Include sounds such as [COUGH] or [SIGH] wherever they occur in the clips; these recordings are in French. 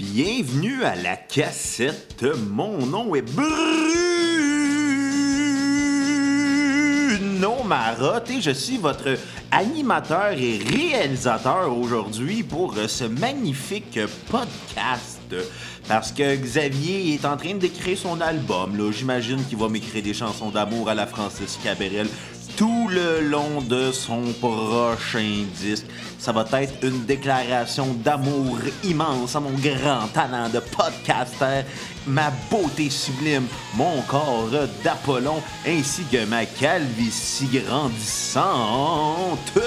Bienvenue à la cassette. Mon nom est Bruno Marotte et je suis votre animateur et réalisateur aujourd'hui pour ce magnifique podcast. Parce que Xavier est en train d'écrire son album. J'imagine qu'il va m'écrire des chansons d'amour à la Francis Cabrel le long de son prochain disque. Ça va être une déclaration d'amour immense à mon grand talent de podcaster, ma beauté sublime, mon corps d'Apollon, ainsi que ma calvitie grandissante.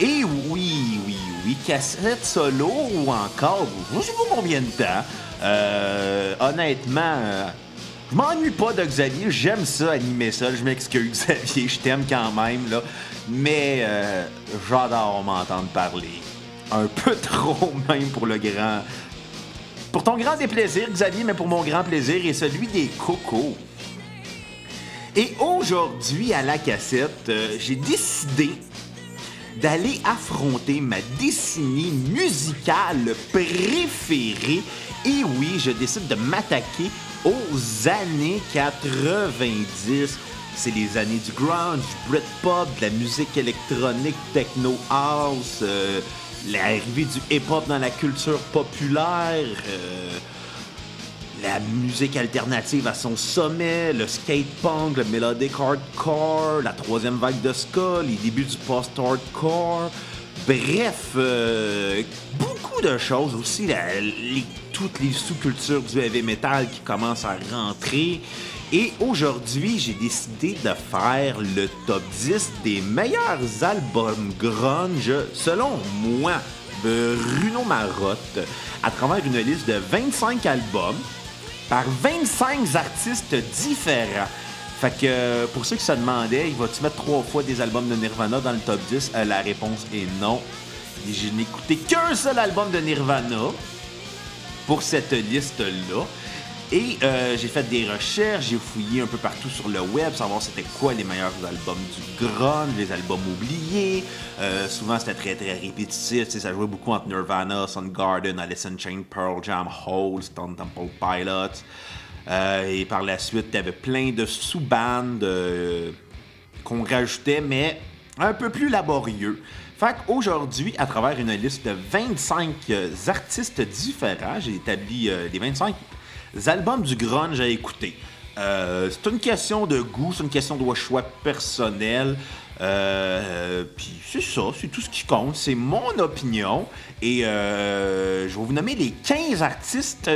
Et oui, oui, oui, cassette solo ou encore, je sais pas combien de temps? Euh, honnêtement, je m'ennuie pas de Xavier, j'aime ça, animer ça. Je m'excuse, [LAUGHS] Xavier, je t'aime quand même, là. Mais euh, j'adore m'entendre parler. Un peu [LAUGHS] trop, même pour le grand. Pour ton grand déplaisir, Xavier, mais pour mon grand plaisir et celui des cocos. Et aujourd'hui, à la cassette, euh, j'ai décidé d'aller affronter ma décennie musicale préférée. Et oui, je décide de m'attaquer aux années 90. C'est les années du grunge, du Britpop, de la musique électronique, techno house, euh, l'arrivée du hip-hop dans la culture populaire, euh, la musique alternative à son sommet, le skate punk, le melodic hardcore, la troisième vague de ska, les débuts du post-hardcore. Bref, euh, beaucoup de choses aussi, toutes les sous-cultures du heavy metal qui commencent à rentrer. Et aujourd'hui, j'ai décidé de faire le top 10 des meilleurs albums grunge selon moi, Bruno Marotte, à travers une liste de 25 albums par 25 artistes différents. Fait que pour ceux qui se demandaient, il va-tu mettre trois fois des albums de Nirvana dans le top 10 euh, La réponse est non. je n'ai qu'un seul album de Nirvana pour cette liste-là. Et euh, j'ai fait des recherches, j'ai fouillé un peu partout sur le web, savoir c'était quoi les meilleurs albums du grunge, les albums oubliés. Euh, souvent c'était très très répétitif, ça jouait beaucoup entre Nirvana, Soundgarden, Alice in Chains, Pearl Jam, Hole, Stone Temple Pilots. Euh, et par la suite, avait plein de sous-bandes qu'on rajoutait, mais un peu plus laborieux. Fait qu'aujourd'hui, à travers une liste de 25 euh, artistes différents, j'ai établi les 25 albums du grunge à écouter. Euh, c'est une question de goût, c'est une question de choix personnel. Puis c'est ça, c'est tout ce qui compte, c'est mon opinion. Et je vais vous nommer les 15 artistes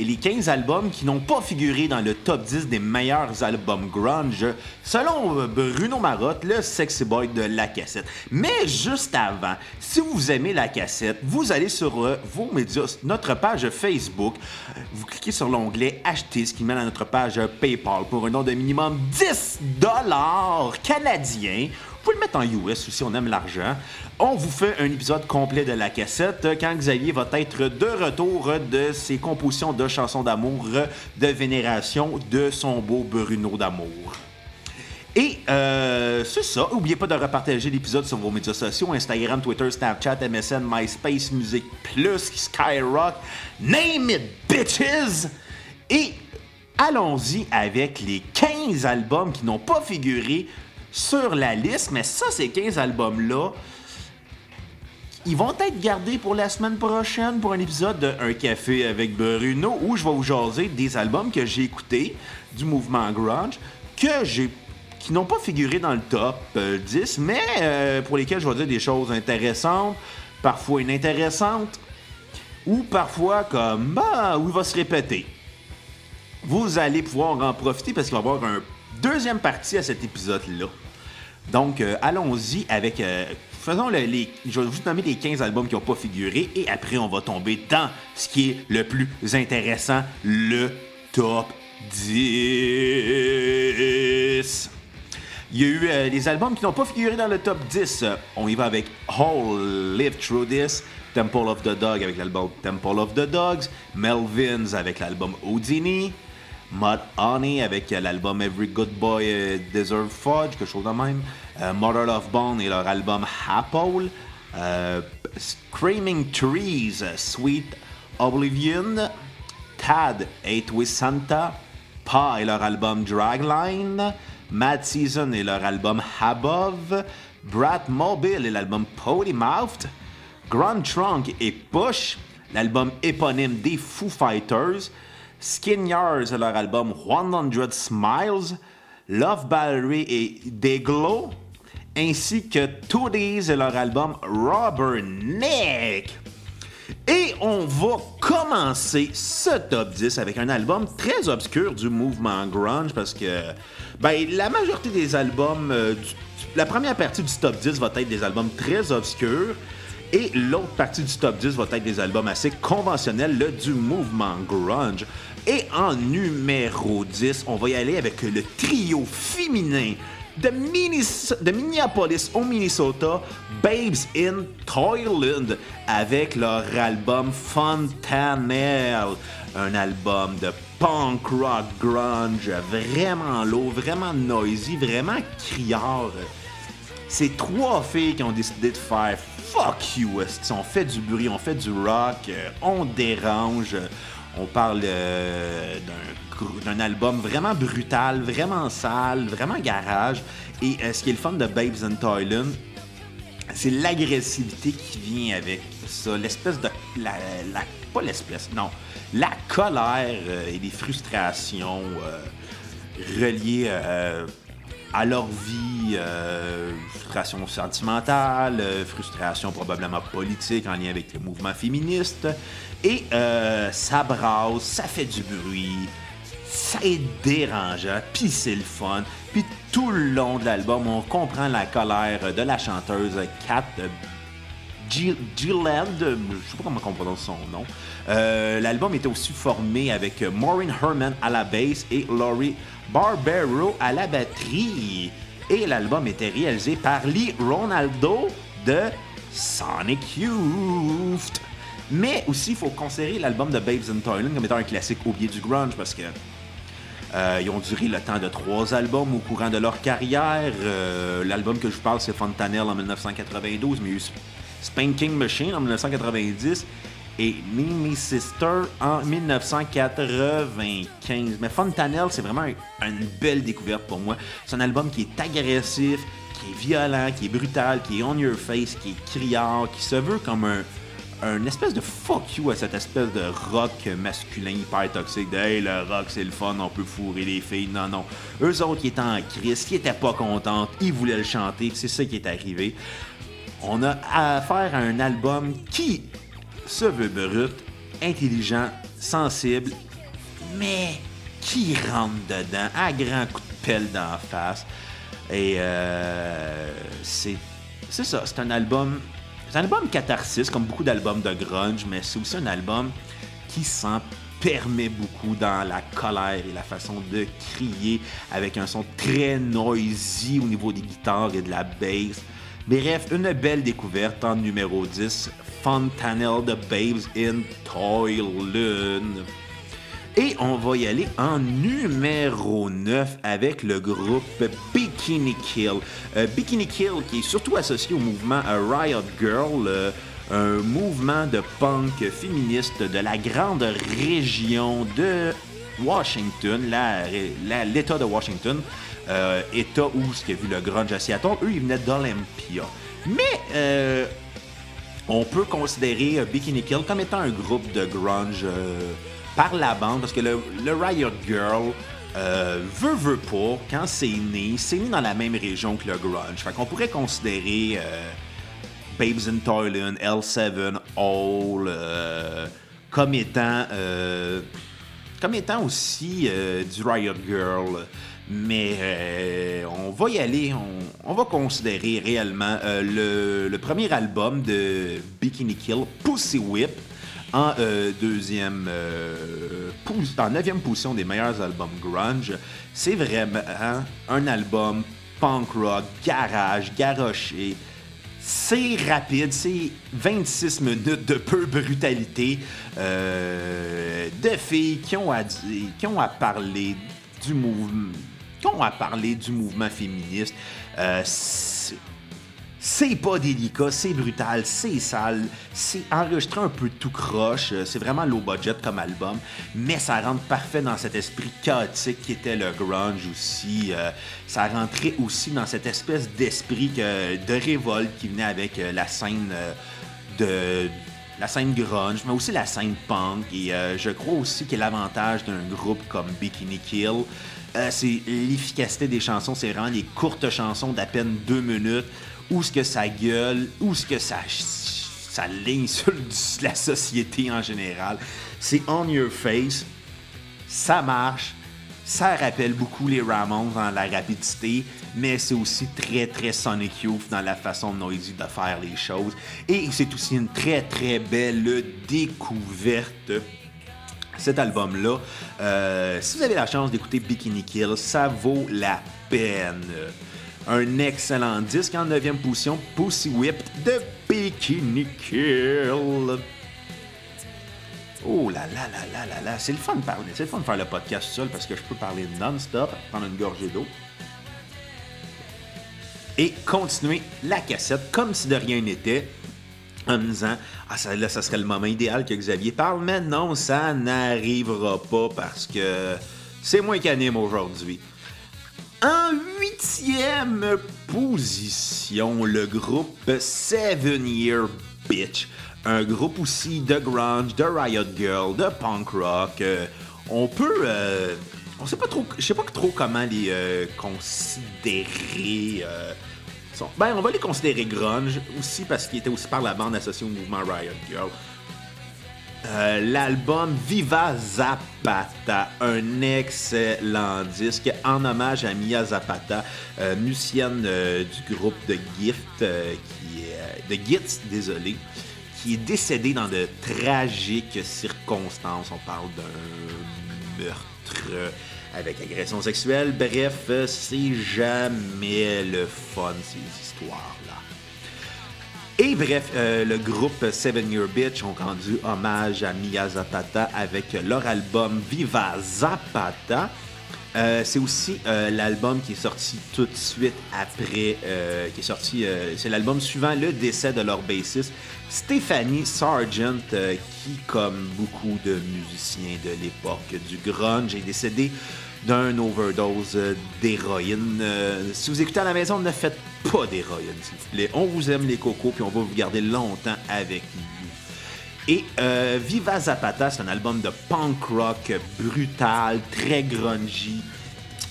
et les 15 albums qui n'ont pas figuré dans le top 10 des meilleurs albums grunge, selon euh, Bruno Marotte, le sexy boy de la cassette. Mais juste avant, si vous aimez la cassette, vous allez sur euh, vos médias, notre page Facebook, vous cliquez sur l'onglet Acheter, ce qui mène à notre page PayPal pour un nom de minimum 10 dollars canadiens. Vous pouvez le mettre en US aussi, on aime l'argent. On vous fait un épisode complet de la cassette quand Xavier va être de retour de ses compositions de chansons d'amour, de vénération de son beau Bruno d'amour. Et euh, c'est ça. N'oubliez pas de repartager l'épisode sur vos médias sociaux Instagram, Twitter, Snapchat, MSN, MySpace, Music Plus, Skyrock, name it, bitches! Et allons-y avec les 15 albums qui n'ont pas figuré sur la liste, mais ça, ces 15 albums-là, ils vont être gardés pour la semaine prochaine pour un épisode de Un café avec Bruno où je vais vous jaser des albums que j'ai écoutés du mouvement grunge que j'ai qui n'ont pas figuré dans le top 10, euh, mais euh, pour lesquels je vais dire des choses intéressantes, parfois inintéressantes, ou parfois comme bah où il va se répéter. Vous allez pouvoir en profiter parce qu'il va y avoir un deuxième partie à cet épisode-là. Donc, euh, allons-y avec. Faisons les. Je vais vous nommer les 15 albums qui n'ont pas figuré et après, on va tomber dans ce qui est le plus intéressant, le top 10. Il y a eu euh, les albums qui n'ont pas figuré dans le top 10. on y va avec All Live Through This, Temple of the Dog avec l'album Temple of the Dogs, Melvins avec l'album Houdini, Mud Honey avec l'album Every Good Boy euh, Deserve Fudge, quelque chose de même. Euh, Mother of Bone et leur album Apple. Euh, Screaming Trees, Sweet Oblivion, Tad Eight with Santa, Pa et leur album Dragline, Mad Season et leur album Above, Brat Mobile et l'album Mouthed, Grand Trunk et Push, l'album éponyme des Foo Fighters, Skin Yars et leur album 100 Smiles, Love Battery et Deglow, ainsi que Toadies et leur album Rubber Neck. Et on va commencer ce top 10 avec un album très obscur du mouvement grunge parce que ben, la majorité des albums, euh, la première partie du top 10 va être des albums très obscurs. Et l'autre partie du top 10 va être des albums assez conventionnels, le du mouvement grunge. Et en numéro 10, on va y aller avec le trio féminin de, Minneapolis au Minnesota, Babes in Toyland, avec leur album Fontanelle, un album de punk rock grunge vraiment lourd, vraiment noisy, vraiment criard. C'est trois filles qui ont décidé de faire fuck you, on fait du bruit, on fait du rock, euh, on dérange. On parle euh, d'un album vraiment brutal, vraiment sale, vraiment garage. Et euh, ce qui est le fun de Babes in Toyland, c'est l'agressivité qui vient avec ça, l'espèce de... La, pas l'espèce, non. La colère et les frustrations reliées à leur vie, euh, frustration sentimentale, euh, frustration probablement politique en lien avec le mouvement féministe. Et euh, ça brasse, ça fait du bruit, ça est dérangeant, puis c'est le fun. Puis tout le long de l'album, on comprend la colère de la chanteuse Kat Gilland, je sais pas comment on prononce son nom. L'album était aussi formé avec Maureen Herman à la basse et Laurie Barbero à la batterie. Et l'album était réalisé par Lee Ronaldo de Sonic Youth. Mais aussi, il faut considérer l'album de Babes in Toyland comme étant un classique oublié du grunge parce que euh, ils ont duré le temps de trois albums au courant de leur carrière. Euh, l'album que je vous parle, c'est Fontanelle en 1992, mais il y a eu Spanking Machine en 1990 et Mimi Sister en 1995. Mais Fontanelle, c'est vraiment une belle découverte pour moi. C'est un album qui est agressif, qui est violent, qui est brutal, qui est on your face, qui est criard, qui se veut comme un, un espèce de fuck you à cette espèce de rock masculin hyper toxique de hey le rock c'est le fun on peut fourrer les filles. Non non. Eux autres qui étaient en crise qui étaient pas contentes ils voulaient le chanter c'est ça qui est arrivé. On a affaire à un album qui se veut brut, intelligent, sensible, mais qui rentre dedans à grands coups de pelle d'en face. Et euh, c'est c'est ça, c'est un album c'est un album catharsis comme beaucoup d'albums de grunge, mais c'est aussi un album qui s'en permet beaucoup dans la colère et la façon de crier avec un son très noisy au niveau des guitares et de la bass. Bref, une belle découverte en numéro 10, Fontanelle de Babes in Toyland. Et on va y aller en numéro 9 avec le groupe Bikini Kill. Euh, Bikini Kill qui est surtout associé au mouvement Riot Girl, euh, un mouvement de punk féministe de la grande région de Washington, l'État de Washington, euh, État où ce qui a vu le grunge à Seattle, eux ils venaient d'Olympia. Mais on peut considérer Bikini Kill comme étant un groupe de grunge par la bande, parce que le, Riot Girl euh, veut, veut pas, quand c'est né, c'est né dans la même région que le grunge. Fait qu'on pourrait considérer Babes in Toyland, L7, All, comme étant comme étant aussi du Riot Girl. Mais euh, on va y aller, on, va considérer réellement euh, le, premier album de Bikini Kill, Pussy Whip, en euh, deuxième, en neuvième position des meilleurs albums grunge. C'est vraiment un album punk rock, garage, garoché. C'est rapide, c'est 26 minutes de peu brutalité, de filles qui ont à, qui ont à parler du mouvement qu'on a parlé du mouvement féministe, euh, C'est pas délicat, c'est brutal, c'est sale, c'est enregistré un peu tout croche, euh, c'est vraiment low budget comme album, mais ça rentre parfait dans cet esprit chaotique qui était le grunge aussi. Euh, ça rentrait aussi dans cette espèce d'esprit de révolte qui venait avec euh, la scène de la scène grunge, mais aussi la scène punk. Et je crois aussi que l'avantage d'un groupe comme Bikini Kill, c'est l'efficacité des chansons. C'est vraiment des courtes chansons d'à peine deux minutes où ce que ça gueule, où ce que ça, ça ligne la société en général. C'est on your face, ça marche, ça rappelle beaucoup les Ramones dans la rapidité, mais c'est aussi très très Sonic Youth dans la façon noisy de faire les choses. Et c'est aussi une très très belle découverte cet album-là. Euh, si vous avez la chance d'écouter Bikini Kill, ça vaut la peine un excellent disque en 9e position, Pussy Whip de Bikini Kill. Oh là là là là là là, c'est le fun de parler, c'est le fun de faire le podcast seul parce que je peux parler non-stop, prendre une gorgée d'eau et continuer la cassette comme si de rien n'était en me disant Ah, là, ça serait le moment idéal que Xavier parle, mais non, ça n'arrivera pas parce que c'est moi qui anime aujourd'hui. En huitième position, le groupe Seven Year Bitch. Un groupe aussi de grunge, de riot girl, de punk rock. Euh, on peut... Euh, on sait pas trop... Je sais pas trop comment les euh, considérer... ben, on va les considérer grunge aussi parce qu'ils étaient aussi par la bande associée au mouvement Riot Girl. Euh, l'album Viva Zapata, un excellent disque en hommage à Mia Zapata, euh, musicienne euh, du groupe de Gift, qui est, de Gits, désolé, qui est décédée dans de tragiques circonstances. On parle d'un meurtre avec agression sexuelle. Bref, c'est jamais le fun ces histoires-là. Et bref, euh, le groupe Seven Year Bitch ont rendu hommage à Mia Zapata avec leur album Viva Zapata. Euh, c'est aussi euh, l'album qui est sorti tout de suite après, c'est l'album suivant le décès de leur bassiste Stephanie Sargent, qui, comme beaucoup de musiciens de l'époque du grunge, est décédée d'un overdose d'héroïne. si vous écoutez à la maison, ne faites pas d'héroïne, s'il vous plaît. On vous aime les cocos, puis on va vous garder longtemps avec nous. Et euh, Viva Zapata, c'est un album de punk rock brutal, très grungy,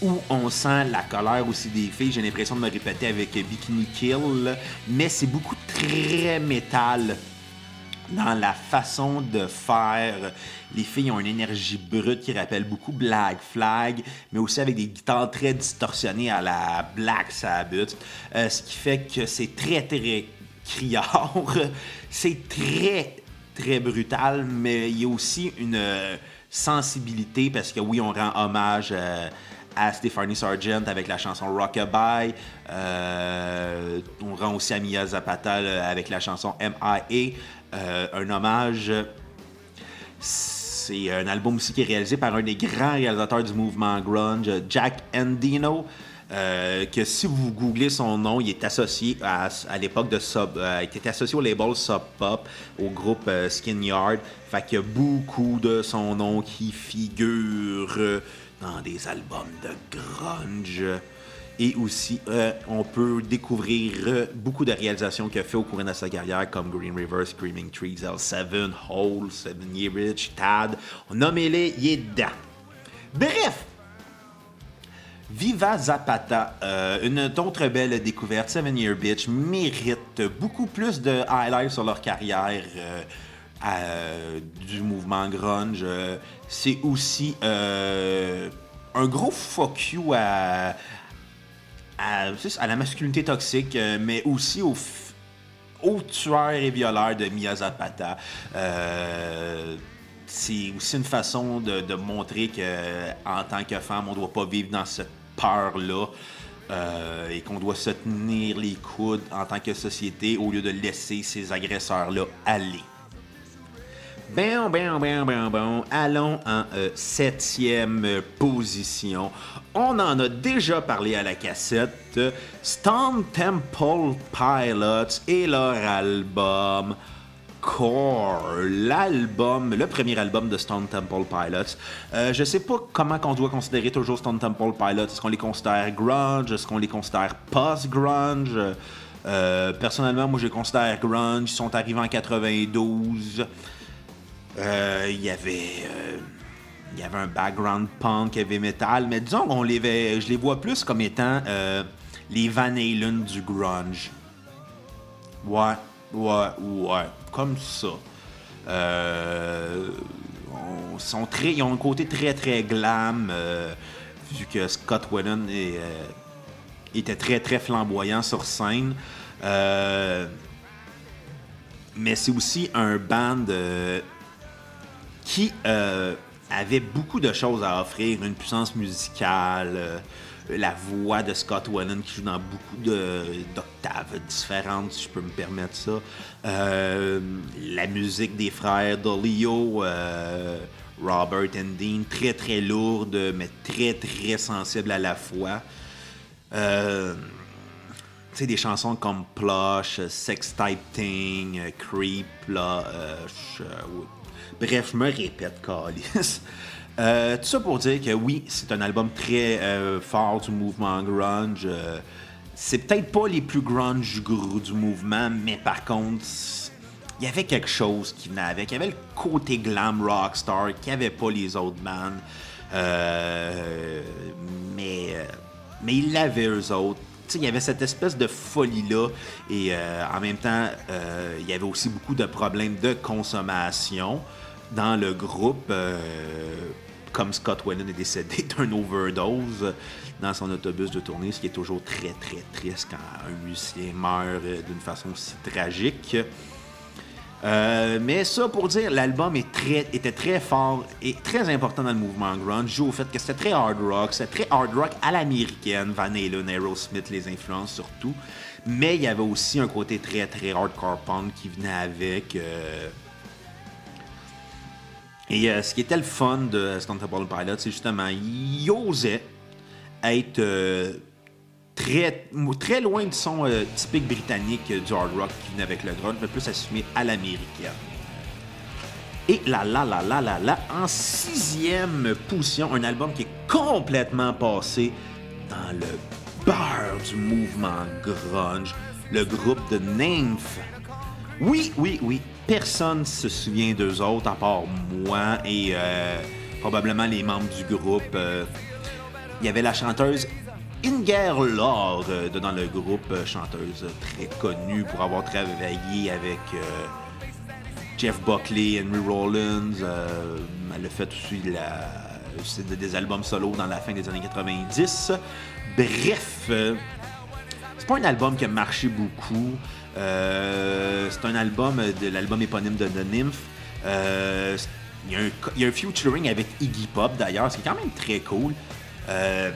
où on sent la colère aussi des filles. J'ai l'impression de me répéter avec Bikini Kill, mais c'est beaucoup très métal dans la façon de faire. Les filles ont une énergie brute qui rappelle beaucoup Black Flag, mais aussi avec des guitares très distorsionnées à la Black Sabbath, euh, ce qui fait que c'est très, très criard. [LAUGHS] c'est très, très brutal, mais il y a aussi une euh, sensibilité parce que oui, on rend hommage euh, à Stephanie Sargent avec la chanson Rockabye. on rend aussi à Mia Zapata avec la chanson M.I.A. Euh, un hommage. C'est un album aussi qui est réalisé par un des grands réalisateurs du mouvement grunge, Jack Endino. Euh, que si vous googlez son nom, il est associé à, l'époque de Sub, euh, il était associé au label Sub Pop, au groupe Skin Yard. Fait qu'il y a beaucoup de son nom qui figure dans des albums de grunge. Et aussi, euh, on peut découvrir euh, beaucoup de réalisations qu'il a fait au cours de sa carrière, comme Green River, Screaming Trees, L7, Hole, Seven Year Rich, Tad. Nommez-les, il est. Bref, Viva Zapata, euh, une autre belle découverte, Seven Year Bitch, mérite beaucoup plus de highlights sur leur carrière du mouvement grunge. C'est aussi un gros fuck you à, à, la masculinité toxique, euh, mais aussi au, au tueur et violeur de Mia Zapata. Euh, c'est aussi une façon de, montrer qu'en tant que femme, on ne doit pas vivre dans cette peur-là. Euh, et qu'on doit se tenir les coudes en tant que société au lieu de laisser ces agresseurs-là aller. Ben, ben, ben, ben. Allons en euh, septième position. On en a déjà parlé à la cassette. Stone Temple Pilots et leur album Core, l'album, le premier album de Stone Temple Pilots. Euh, je sais pas comment qu'on doit considérer toujours Stone Temple Pilots. Est-ce qu'on les considère grunge? Est-ce qu'on les considère post-grunge? Euh, personnellement, moi, je les considère grunge. Ils sont arrivés en 92. Euh, il y avait... il y avait un background punk, heavy metal, mais disons qu'on les, je les vois plus comme étant les Van Halen du grunge. Ouais, ouais, ouais comme ça. Euh, ils ont un côté très très glam, euh, vu que Scott Whedon euh, était très très flamboyant sur scène. mais c'est aussi un band qui avait beaucoup de choses à offrir, une puissance musicale la voix de Scott Whelan qui joue dans beaucoup d'octaves différentes, si je peux me permettre ça. Euh, la musique des frères Dolio, euh, Robert and Dean, très très lourde, mais très très sensible à la fois. Euh, tu sais, des chansons comme Plush, Sex Type Thing, Creep, là. Bref, je me répète, Calis. [LAUGHS] Euh, tout ça pour dire que oui, c'est un album très euh, fort du mouvement grunge. Euh, c'est peut-être pas les plus grunge du, mouvement, mais par contre, il y avait quelque chose qui venait avec. Il y avait le côté glam rockstar qui avait pas les autres bands. mais, mais ils l'avaient eux autres. il y avait cette espèce de folie-là. Et en même temps, il y avait aussi beaucoup de problèmes de consommation dans le groupe comme Scott Whelan est décédé [LAUGHS] d'une overdose dans son autobus de tournée, ce qui est toujours très, très triste quand un musicien meurt euh, d'une façon si tragique. Euh, mais ça pour dire, l'album était très fort et très important dans le mouvement grunge, dû au fait que c'était très hard rock, c'était très hard rock à l'américaine, Van Halen, Aerosmith les influences surtout, mais il y avait aussi un côté très très hardcore punk qui venait avec. Euh, et euh, ce qui était le fun de Stone Temple Pilot, c'est justement, il osait être euh, très, très loin de son euh, typique britannique du hard rock qui venait avec le grunge, mais plus assumé à l'américaine. Et là, là, là, là, là, là, en sixième position, un album qui est complètement passé dans le beurre du mouvement grunge, le groupe de Nymph. Oui, oui, oui, personne se souvient d'eux autres à part moi et euh, probablement les membres du groupe. Euh. Il y avait la chanteuse Inger Lore euh, dans le groupe, chanteuse très connue pour avoir travaillé avec Jeff Buckley, Henry Rollins. elle a fait aussi des albums solo dans la fin des années 90. Bref, c'est pas un album qui a marché beaucoup. Euh, c'est un album de l'album éponyme de The Nymph. Euh, il, y a un, avec Iggy Pop d'ailleurs, ce qui est quand même très cool. Euh,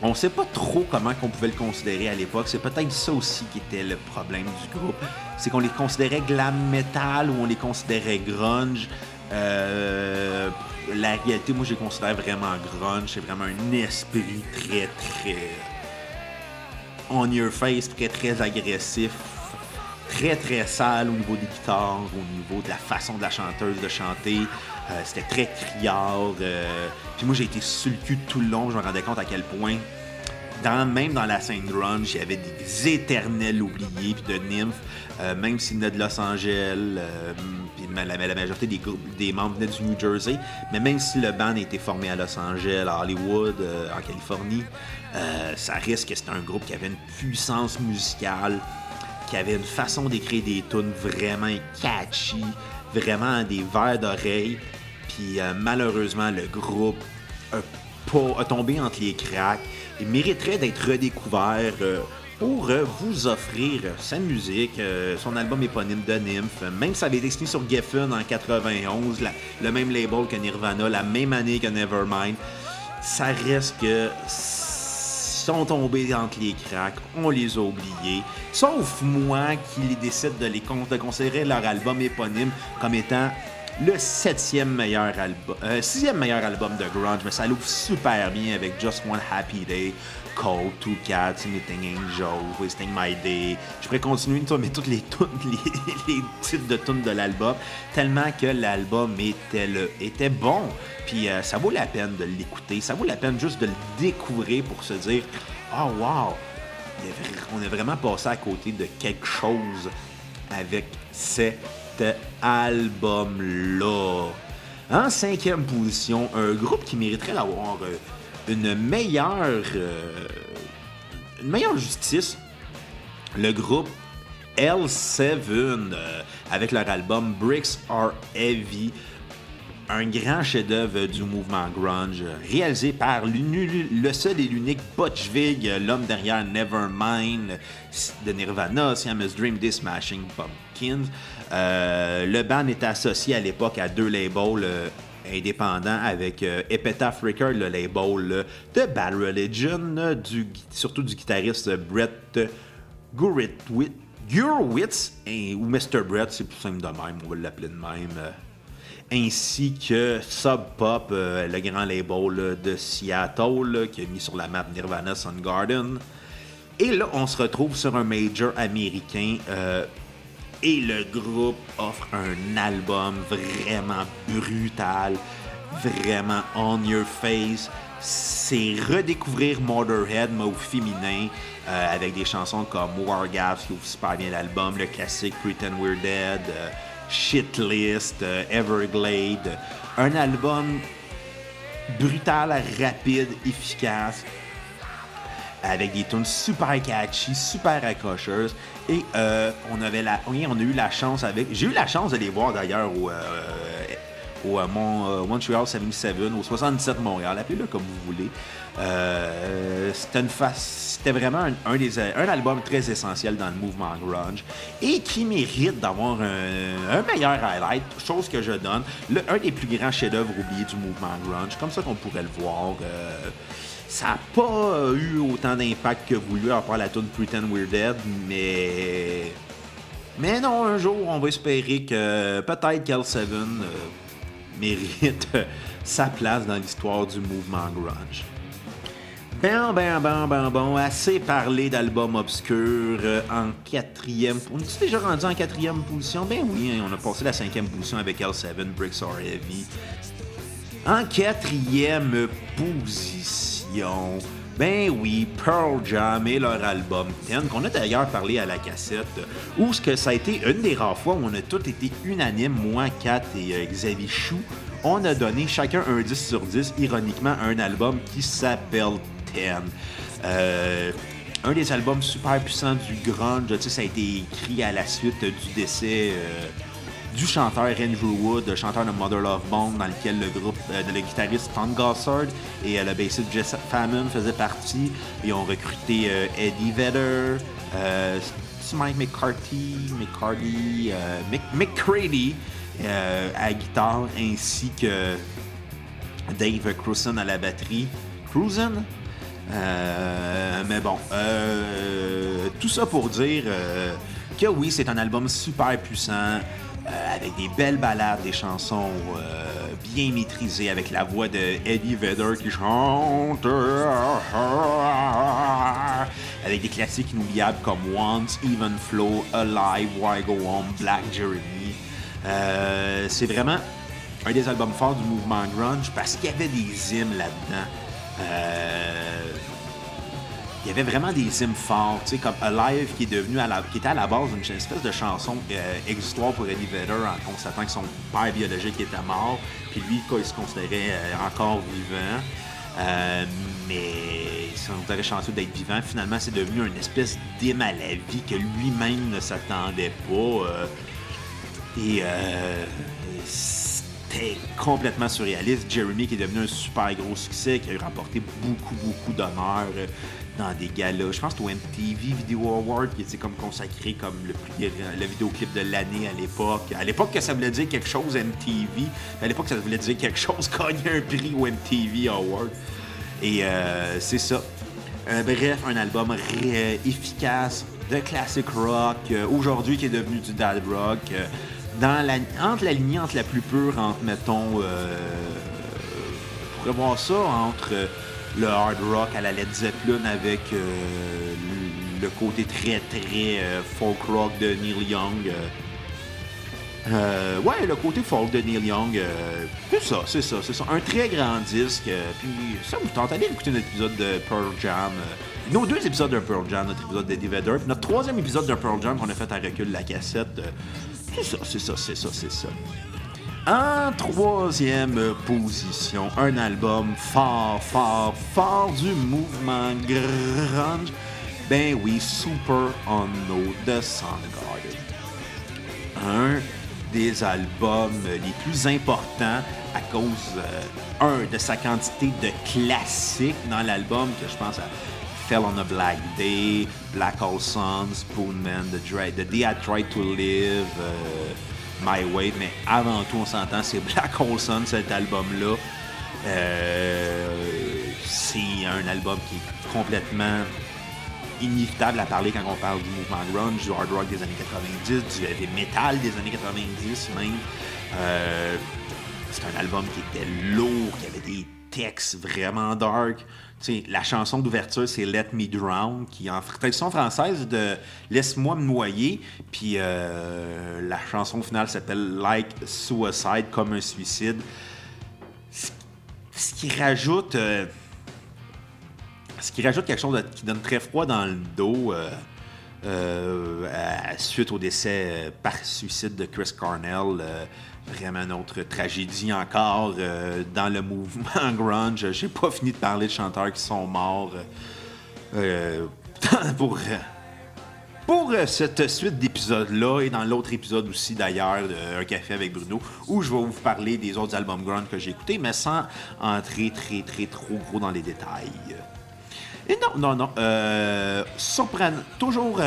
on sait pas trop comment on pouvait le considérer à l'époque. C'est peut-être ça aussi qui était le problème du groupe. C'est qu'on les considérait glam metal ou on les considérait grunge. La réalité, moi, je les considère vraiment grunge. C'est vraiment un esprit très, très on your face, très très agressif, très très sale au niveau des guitares, au niveau de la façon de la chanteuse de chanter. Euh, c'était très criard. Euh, puis moi j'ai été sur le cul tout le long, je me rendais compte à quel point, dans, même dans la scène grunge, il y avait des éternels oubliés puis de nymphes, euh, même s'ils venaient de Los Angeles, la, majorité des, des membres venaient du New Jersey, mais même si le band était formé à Los Angeles, à Hollywood, en Californie, euh, ça risque que c'était un groupe qui avait une puissance musicale, qui avait une façon d'écrire des tunes vraiment catchy, vraiment des vers d'oreille. Puis euh, malheureusement, le groupe a, tombé entre les cracks. Il mériterait d'être redécouvert euh, pour vous offrir sa musique, son album éponyme de Nymph. Même si ça avait été signé sur Geffen en 91, le même label que Nirvana, la même année que Nevermind, ça reste que sont tombés entre les cracks, on les a oubliés. Sauf moi qui décide de les considérer leur album éponyme comme étant le septième meilleur album, euh, sixième meilleur album de grunge, mais ça l'ouvre super bien avec Just One Happy Day, Cold, Two Cats, Anything Angel, Wasting My Day. Je pourrais continuer de mais toutes les, [LAUGHS] les, les titres de tunes de l'album, tellement que l'album était, le, était bon. Puis euh, ça vaut la peine de l'écouter, ça vaut la peine juste de le découvrir pour se dire, oh wow, on est vraiment passé à côté de quelque chose avec cette album-là. En cinquième position, un groupe qui mériterait d'avoir euh, une meilleure, euh, une meilleure justice. Le groupe L7 euh, avec leur album Bricks Are Heavy un grand chef-d'œuvre du mouvement grunge, réalisé par le seul et l'unique Butch Vig, l'homme derrière Nevermind de Nirvana, Siamese Dream des Smashing Pumpkins. Euh, le band était associé à l'époque à deux labels euh, indépendants avec euh, Epitaph Records, le label de Bad Religion, du, surtout du guitariste Brett Gurwitz, ou Mr. Brett, c'est plus simple de même, on va l'appeler de même ainsi que Sub Pop, euh, le grand label de Seattle, qui a mis sur la map Nirvana Garden. Et là, on se retrouve sur un major américain. Euh, et le groupe offre un album vraiment brutal, vraiment on your face. C'est redécouvrir Motorhead, mais au féminin, euh, avec des chansons comme Wargaps qui ouvre super bien l'album, le classique Pretend We're Dead. Shitlist, euh, Everglade. Un album brutal, rapide, efficace, avec des tunes super catchy, super accrocheuses. Et euh, on avait la, on a eu la chance avec. J'ai eu la chance de les voir d'ailleurs au, euh, au Mont, Montreal 77, au 77 Montréal, appelez-le comme vous voulez. Euh, c'était une c'était vraiment un, un album très essentiel dans le mouvement grunge et qui mérite d'avoir un, meilleur highlight, chose que je donne. Un des plus grands chefs-d'œuvre oubliés du mouvement grunge, comme ça qu'on pourrait le voir. Euh, ça n'a pas eu autant d'impact que voulu à part la tune Pretend We're Dead, mais. Mais non, un jour, on va espérer que peut-être Kel7 euh, mérite sa place dans l'histoire du mouvement grunge. Ben, ben, ben, ben, bon, assez parlé d'albums obscurs euh, en quatrième. On est déjà rendu en quatrième position? Ben oui, hein, on a passé la cinquième position avec L7, Bricks Are Heavy. En quatrième position, ben oui, Pearl Jam et leur album Ten, qu'on a d'ailleurs parlé à la cassette, où ce que ça a été une des rares fois où on a tous été unanimes, moi, Kat et euh, Xavier Chou, on a donné chacun un 10 sur 10, ironiquement, un album qui s'appelle euh, un des albums super puissants du grunge, ça a été écrit à la suite du décès euh, du chanteur Andrew Wood, chanteur de Mother Love Bone, dans lequel le groupe euh, de le guitariste Tom Gossard et le bassiste Jess Famine faisaient partie. Ils ont recruté Eddie Vedder, Mike McCarthy, McCarty, McCready à guitare, ainsi que Dave Cruzen à la batterie. Euh, mais bon, euh, tout ça pour dire euh, que oui, c'est un album super puissant, avec des belles ballades, des chansons bien maîtrisées, avec la voix de Eddie Vedder qui chante, avec des classiques inoubliables comme Once, Even Flow, Alive, Why Go On, Black Jeremy. c'est vraiment un des albums forts du mouvement grunge parce qu'il y avait des hymnes là-dedans. Euh, il y avait vraiment des hymnes forts, tu sais, comme Alive qui est devenu à la, qui était à la base une espèce de chanson euh, exutoire pour Eddie Vedder en constatant que son père biologique était mort, puis lui, il se considérait euh, encore vivant. mais il serait chanceux d'être vivant. Finalement, c'est devenu une espèce d'hymne à la vie que lui-même ne s'attendait pas. et c'était complètement surréaliste. Jeremy qui est devenu un super gros succès, qui a remporté beaucoup, beaucoup d'honneur euh, dans des galas. Je pense que au MTV Video Award qui était comme consacré comme le, le vidéoclip de l'année à l'époque. À l'époque que ça voulait dire quelque chose MTV. À l'époque ça voulait dire quelque chose [LAUGHS] gagner un prix au MTV Award. Et euh, c'est ça. bref, un album efficace de classic rock, aujourd'hui qui est devenu du dad rock. dans la, entre la lignée entre la plus pure, entre, mettons, on pourrait voir ça entre le hard rock à la Led Zeppelin avec le côté très très folk rock de Neil Young. Euh, ouais, le côté folk de Neil Young, euh, c'est ça, c'est ça, c'est ça. Un très grand disque. Euh, puis ça vous tente d'aller écouter notre épisode de Pearl Jam. nos deux épisodes de Pearl Jam, notre épisode de Divider, puis notre troisième épisode de Pearl Jam qu'on a fait à recul la cassette. c'est ça, c'est ça, c'est ça, c'est ça. En troisième position, un album fort, fort, fort du mouvement grunge. Ben oui, Super Unknown de Soundgarden. Un des albums les plus importants à cause, euh, un, de sa quantité de classiques dans l'album, que je pense à Fell on a Black Day, Black Hole Sun, Spoonman, The, The Day I Tried to Live, euh, My Way, mais avant tout, on s'entend, c'est Black Hole cet album-là. Euh, c'est un album qui est complètement inévitable à parler quand on parle du mouvement grunge, du hard rock des années 90, du heavy metal des années 90 même. Euh, c'est un album qui était lourd, qui avait des textes vraiment dark. La chanson d'ouverture, c'est Let Me Drown, qui en traduction française de Laisse-moi me noyer. Puis euh, la chanson finale s'appelle Like Suicide, comme un suicide. Ce qui rajoute. Euh, ce qui rajoute quelque chose qui donne très froid dans le dos euh, suite au décès par suicide de Chris Cornell. Vraiment une autre tragédie encore dans le mouvement [LAUGHS] grunge. J'ai pas fini de parler de chanteurs qui sont morts [LAUGHS] pour pour cette suite d'épisodes-là et dans l'autre épisode aussi d'ailleurs, Un café avec Bruno, où je vais vous parler des autres albums grunge que j'ai écoutés, mais sans entrer très très trop gros dans les détails. Et non, non, non. Euh, surprenant. Toujours.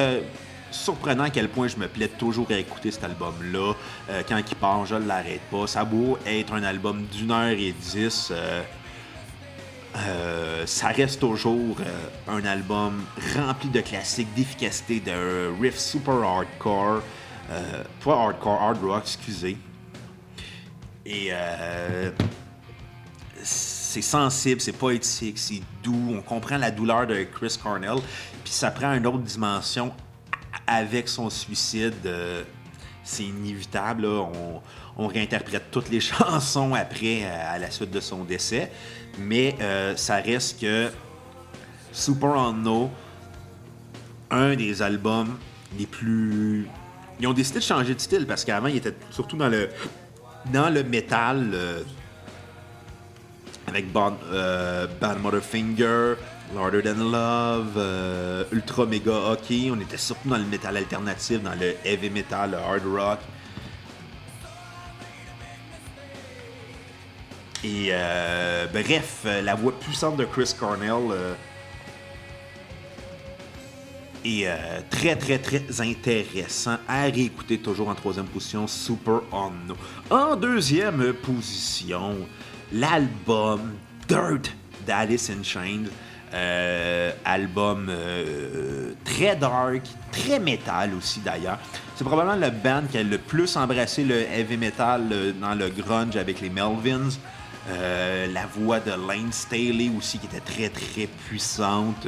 Euh, surprenant à quel point je me plais toujours à écouter cet album-là. Euh, quand il part, je ne l'arrête pas. Ça beau être un album d'une heure et dix. ça reste toujours un album rempli de classiques, d'efficacité, de riffs super hardcore. pas hardcore, hard rock, excusez. Et c'est sensible, c'est poétique, c'est doux. On comprend la douleur de Chris Cornell. Puis ça prend une autre dimension avec son suicide. Euh, c'est inévitable. On, réinterprète toutes les [LAUGHS] chansons après, à la suite de son décès. Mais euh, ça reste que Super On un des albums les plus. Ils ont décidé de changer de style parce qu'avant, ils étaient surtout dans le, dans le métal. Euh, avec euh, Bad Motherfinger, Larder Than Love, euh, Ultra Mega Hockey. On était surtout dans le métal alternatif, dans le heavy metal, le hard rock. Et euh, bref, la voix puissante de Chris Cornell est très très très intéressant à réécouter toujours en troisième position, Super On. En deuxième position, l'album Dirt d'Alice in Chains. Euh, album euh, très dark, très metal aussi d'ailleurs. C'est probablement le band qui a le plus embrassé le heavy metal euh, dans le grunge avec les Melvins. la voix de Lane Staley aussi qui était très très puissante.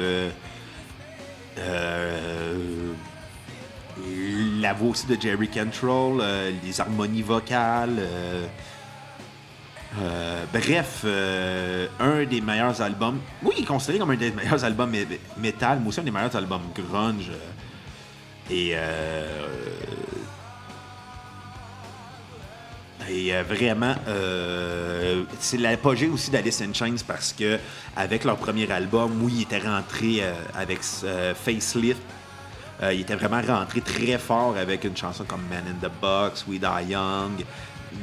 la voix aussi de Jerry Cantrell, les harmonies vocales. Euh, bref, euh, un des meilleurs albums. Oui, il est considéré comme un des meilleurs albums metal, mais aussi un des meilleurs albums grunge. Et. Euh, et vraiment, c'est l'apogée aussi d'Alice in Chains parce que avec leur premier album, oui, ils étaient rentrés avec Facelift. ils étaient vraiment rentrés très fort avec une chanson comme Man in the Box, We Die Young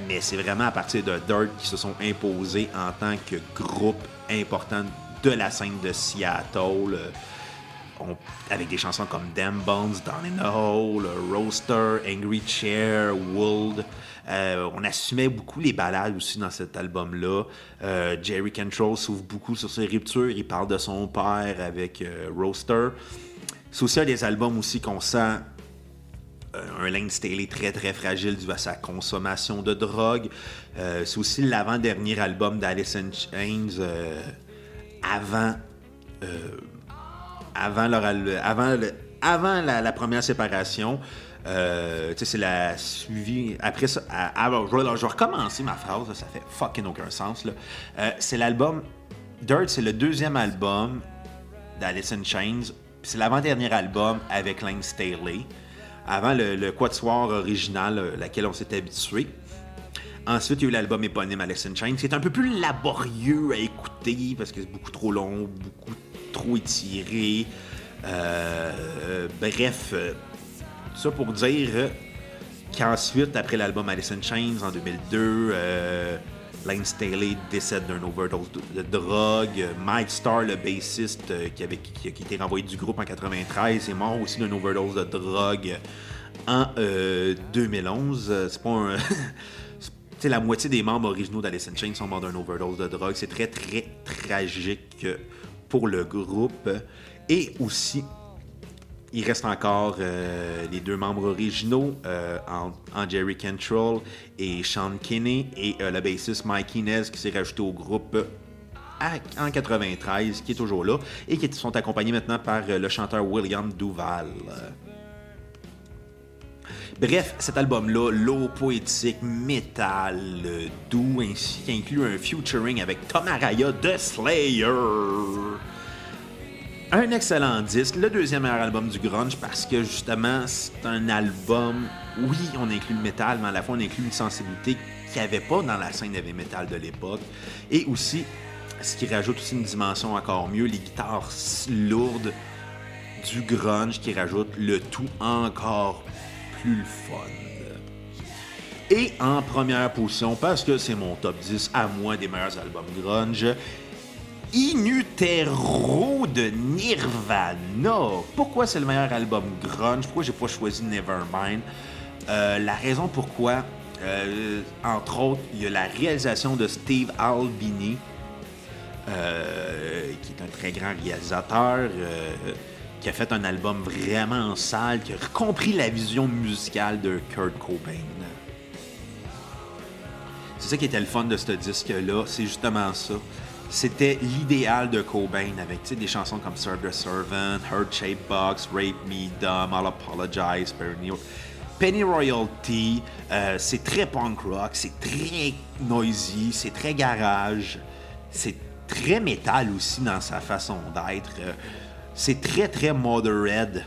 mais c'est vraiment à partir de Dirt qui se sont imposés en tant que groupe important de la scène de Seattle. avec des chansons comme Damn Bones, Down in the Hole, Roaster, Angry Chair, Wold. Euh, on assumait beaucoup les balades aussi dans cet album-là. Euh, Jerry Cantrell s'ouvre beaucoup sur ses ruptures. Il parle de son père avec euh, Roaster. C'est aussi un des albums aussi qu'on sent un Lane Staley très très fragile dû à sa consommation de drogue. c'est aussi l'avant-dernier album d'Alice in Chains avant avant, leur, avant, avant la, première séparation. Euh, c'est la suivi. Après ça, je, vais, recommencer ma phrase, ça fait fucking aucun sens. Euh, c'est l'album. Dirt, c'est le deuxième album d'Alice in Chains. C'est l'avant-dernier album avec Lane Staley. Avant le, le Quatuor original, euh, laquelle on s'est habitué. Ensuite, il y a eu l'album éponyme in Chains. C'est un peu plus laborieux à écouter parce que c'est beaucoup trop long, beaucoup trop étiré. Euh, bref, euh, ça pour dire qu'ensuite, après l'album Alice in Chains en 2002, euh, Lane Staley décède d'un overdose de, drogue. Mike Starr, le bassiste qui, avait, qui, a été renvoyé du groupe en 93, est mort aussi d'un overdose de drogue en 2011. C'est pas un. [LAUGHS] la moitié des membres originaux d'Alice in sont morts d'un overdose de drogue. C'est très, très tragique pour le groupe. Et aussi, il reste encore euh, les deux membres originaux, euh, en, et Sean Kinney, et euh, le bassiste Mike Inez qui s'est rajouté au groupe en 93, qui est toujours là, et qui sont accompagnés maintenant par le chanteur William Duval. Bref, cet album-là, low poétique, métal, doux, ainsi qu'inclut un featuring avec Tom Araya de Slayer. Un excellent disque, le deuxième meilleur album du grunge parce que justement c'est un album, oui on inclut le métal, mais à la fois on inclut une sensibilité qu'il n'y avait pas dans la scène heavy metal de l'époque. Et aussi, ce qui rajoute aussi une dimension encore mieux, les guitares lourdes du grunge qui rajoute le tout encore plus fun. Et en première position, parce que c'est mon top 10 à moi des meilleurs albums grunge, Inutero de Nirvana. Pourquoi c'est le meilleur album grunge? Pourquoi j'ai pas choisi Nevermind? Euh, la raison pourquoi, euh, entre autres, il y a la réalisation de Steve Albini, euh, qui est un très grand réalisateur qui a fait un album vraiment sale, qui a compris la vision musicale de Kurt Cobain. C'est ça qui était le fun de ce disque-là, c'est justement ça. C'était l'idéal de Cobain avec des chansons comme Serve the Servant, Heart Shaped Box, Rape Me, Dumb, I'll Apologize, Penny Royalty. Euh, c'est très punk rock, c'est très noisy, c'est très garage, c'est très métal aussi dans sa façon d'être. Euh, c'est très, très Motorhead,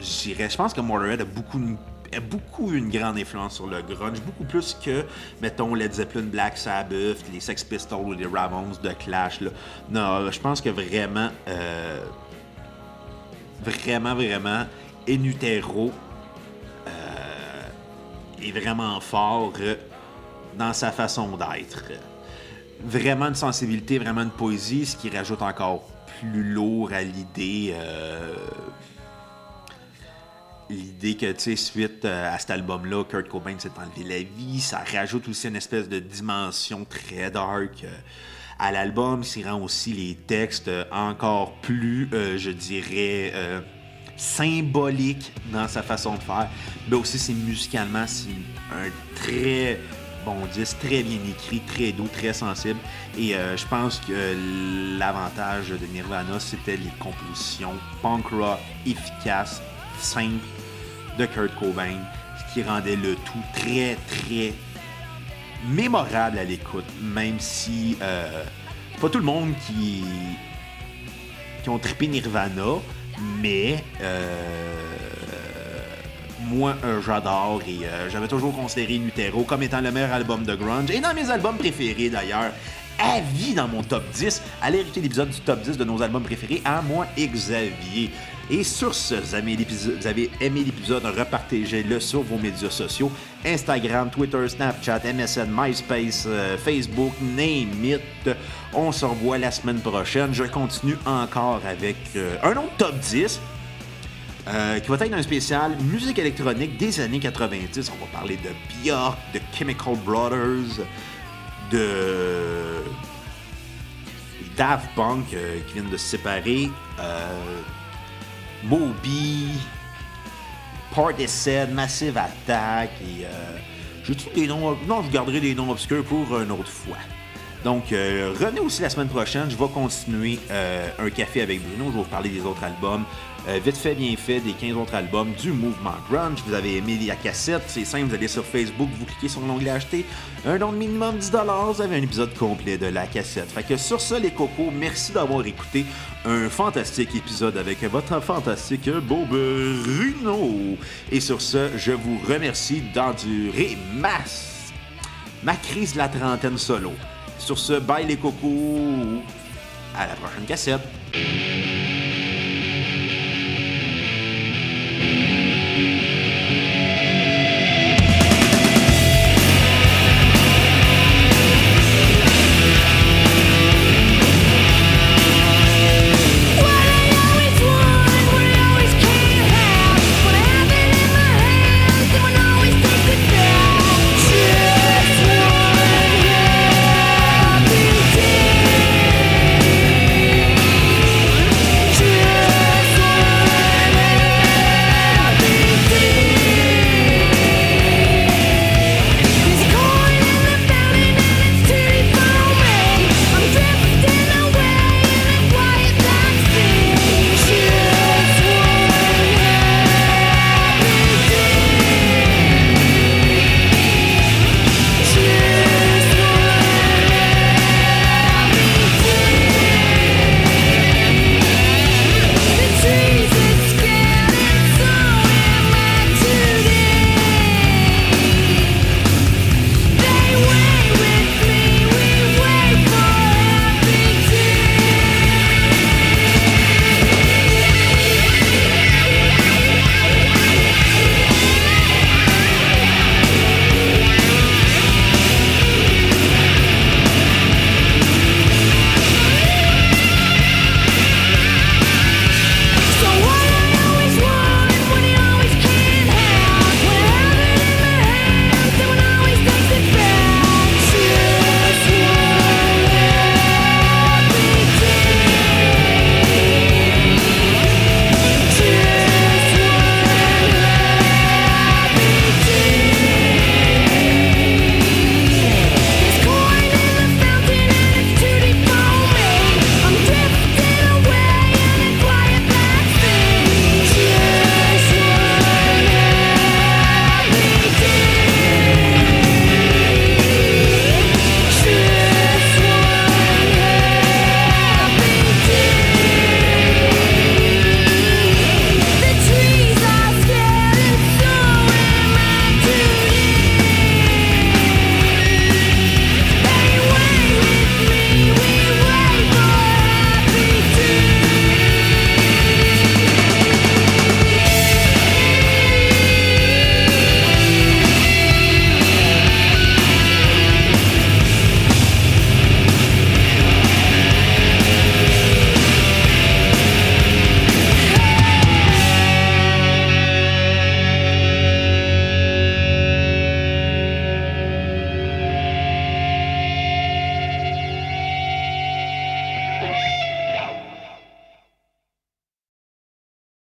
Je pense que Motorhead a beaucoup, a beaucoup une grande influence sur le grunge, beaucoup plus que, mettons, Led Zeppelin, Black Sabbath, les Sex Pistols ou les Ramones de Clash. Non, je pense que vraiment, euh, vraiment, vraiment, Enutero euh, est vraiment fort euh, dans sa façon d'être. Vraiment une sensibilité, vraiment une poésie, ce qui rajoute encore plus lourd à l'idée. Euh, l'idée que, tu sais, suite euh, à cet album-là, Kurt Cobain s'est enlevé la vie. Ça rajoute aussi une espèce de dimension très dark euh, à l'album. Ça rend aussi les textes encore plus, je dirais, symboliques dans sa façon de faire. Mais aussi, c'est musicalement, c'est un très bon disque, très bien écrit, très doux, très sensible. Et euh, je pense que l'avantage de Nirvana, c'était les compositions punk rock efficaces, simples de Kurt Cobain, ce qui rendait le tout très, très mémorable à l'écoute, même si euh, pas tout le monde qui, ont trippé Nirvana, mais euh, moi, j'adore et euh, j'avais toujours considéré Nutero comme étant le meilleur album de grunge et dans mes albums préférés d'ailleurs. À vie dans mon top 10. Allez écouter l'épisode du top 10 de nos albums préférés à moi et Xavier. Et sur ce, vous avez, vous avez aimé l'épisode, repartagez-le sur vos médias sociaux. Instagram, Twitter, Snapchat, MSN, MySpace, euh, Facebook, name it. On se revoit la semaine prochaine. Je continue encore avec euh, un autre top 10. Euh, qui va être un spécial musique électronique des années 90. On va parler de Björk, de Chemical Brothers, de Daft Punk qui viennent de se séparer, Moby, Partisan, Massive Attack et. Euh, je des noms. Non, je garderai des noms obscurs pour une autre fois. Donc, euh, revenez aussi la semaine prochaine. Je vais continuer euh, un café avec Bruno. Je vais vous parler des autres albums. Euh, vite fait, bien fait, des 15 autres albums du mouvement grunge. Vous avez aimé la cassette, c'est simple, vous allez sur Facebook, vous cliquez sur l'onglet acheter, un don de minimum 10$, vous avez un épisode complet de la cassette. Fait que sur ça, les cocos, merci d'avoir écouté un fantastique épisode avec votre fantastique Bob Bruno. Et sur ce, je vous remercie d'endurer masse ma crise de la trentaine solo. Sur ce, bye les cocos, à la prochaine cassette.